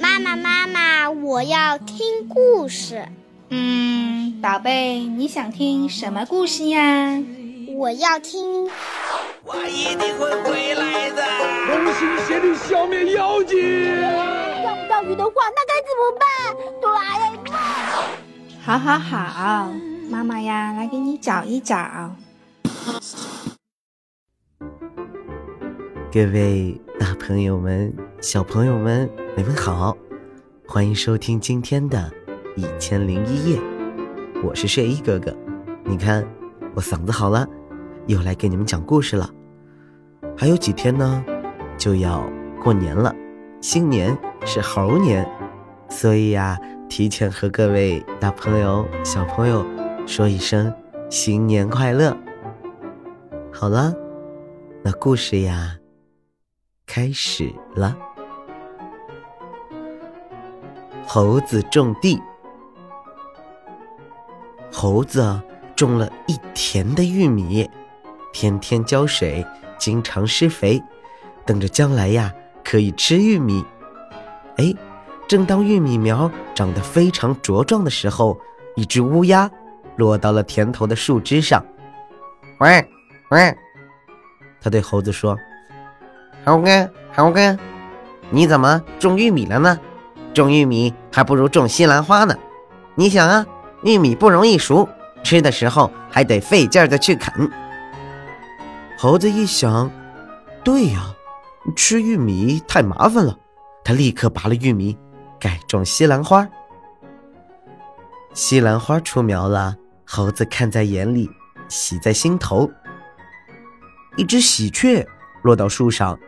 妈妈，妈妈，我要听故事。嗯，宝贝，你想听什么故事呀？我要听。我一定会回来的。同心协力消灭妖精。钓不到鱼的话，那该怎么办？哆啦 A 梦。好好好，妈妈呀，来给你找一找。各位大朋友们、小朋友们，你们好，欢迎收听今天的《一千零一夜》，我是睡衣哥哥。你看，我嗓子好了，又来给你们讲故事了。还有几天呢，就要过年了，新年是猴年，所以呀，提前和各位大朋友、小朋友说一声新年快乐。好了，那故事呀。开始了。猴子种地，猴子种了一田的玉米，天天浇水，经常施肥，等着将来呀可以吃玉米。哎，正当玉米苗长得非常茁壮的时候，一只乌鸦落到了田头的树枝上。喂，喂，他对猴子说。猴哥，猴哥，你怎么种玉米了呢？种玉米还不如种西兰花呢。你想啊，玉米不容易熟，吃的时候还得费劲儿的去啃。猴子一想，对呀，吃玉米太麻烦了。他立刻拔了玉米，改种西兰花。西兰花出苗了，猴子看在眼里，喜在心头。一只喜鹊落到树上。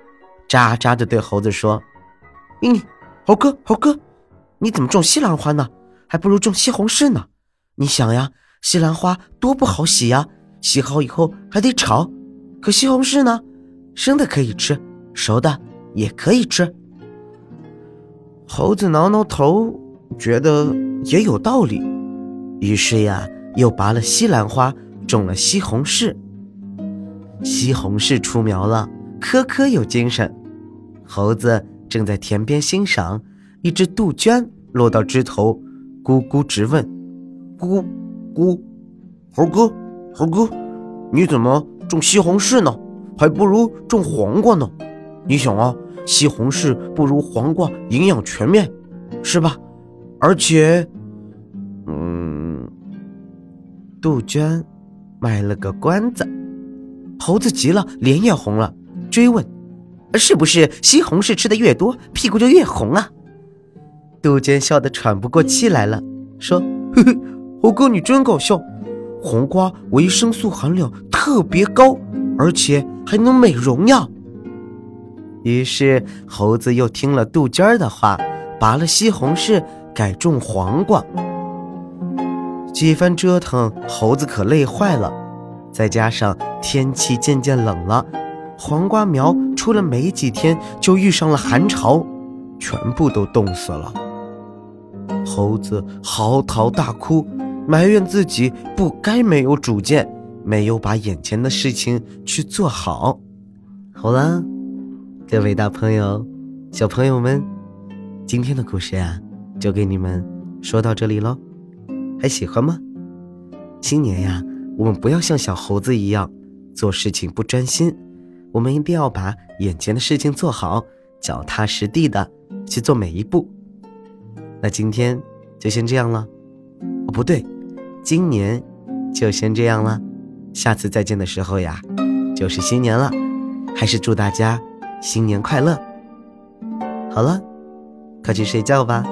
喳喳的对猴子说：“嗯，猴哥，猴哥，你怎么种西兰花呢？还不如种西红柿呢。你想呀，西兰花多不好洗呀，洗好以后还得炒。可西红柿呢，生的可以吃，熟的也可以吃。”猴子挠挠头，觉得也有道理，于是呀，又拔了西兰花，种了西红柿。西红柿出苗了，颗颗有精神。猴子正在田边欣赏，一只杜鹃落到枝头，咕咕直问：“咕咕，猴哥，猴哥，你怎么种西红柿呢？还不如种黄瓜呢？你想啊，西红柿不如黄瓜营养全面，是吧？而且，嗯，杜鹃卖了个关子。”猴子急了，脸也红了，追问。是不是西红柿吃的越多，屁股就越红啊？杜鹃笑得喘不过气来了，说：“嘿嘿，猴哥你真搞笑。黄瓜维生素含量特别高，而且还能美容呀。”于是猴子又听了杜鹃的话，拔了西红柿，改种黄瓜。几番折腾，猴子可累坏了，再加上天气渐渐冷了。黄瓜苗出了没几天，就遇上了寒潮，全部都冻死了。猴子嚎啕大哭，埋怨自己不该没有主见，没有把眼前的事情去做好。好了，各位大朋友、小朋友们，今天的故事呀，就给你们说到这里喽。还喜欢吗？新年呀，我们不要像小猴子一样，做事情不专心。我们一定要把眼前的事情做好，脚踏实地的去做每一步。那今天就先这样了，哦，不对，今年就先这样了。下次再见的时候呀，就是新年了。还是祝大家新年快乐。好了，快去睡觉吧，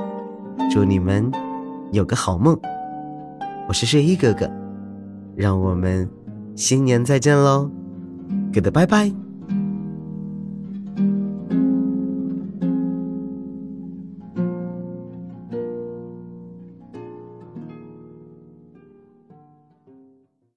祝你们有个好梦。我是睡衣哥哥，让我们新年再见喽，Good，拜拜。